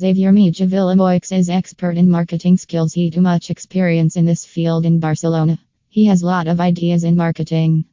Xavier Mija Villamoix is expert in marketing skills. He too much experience in this field in Barcelona. He has lot of ideas in marketing.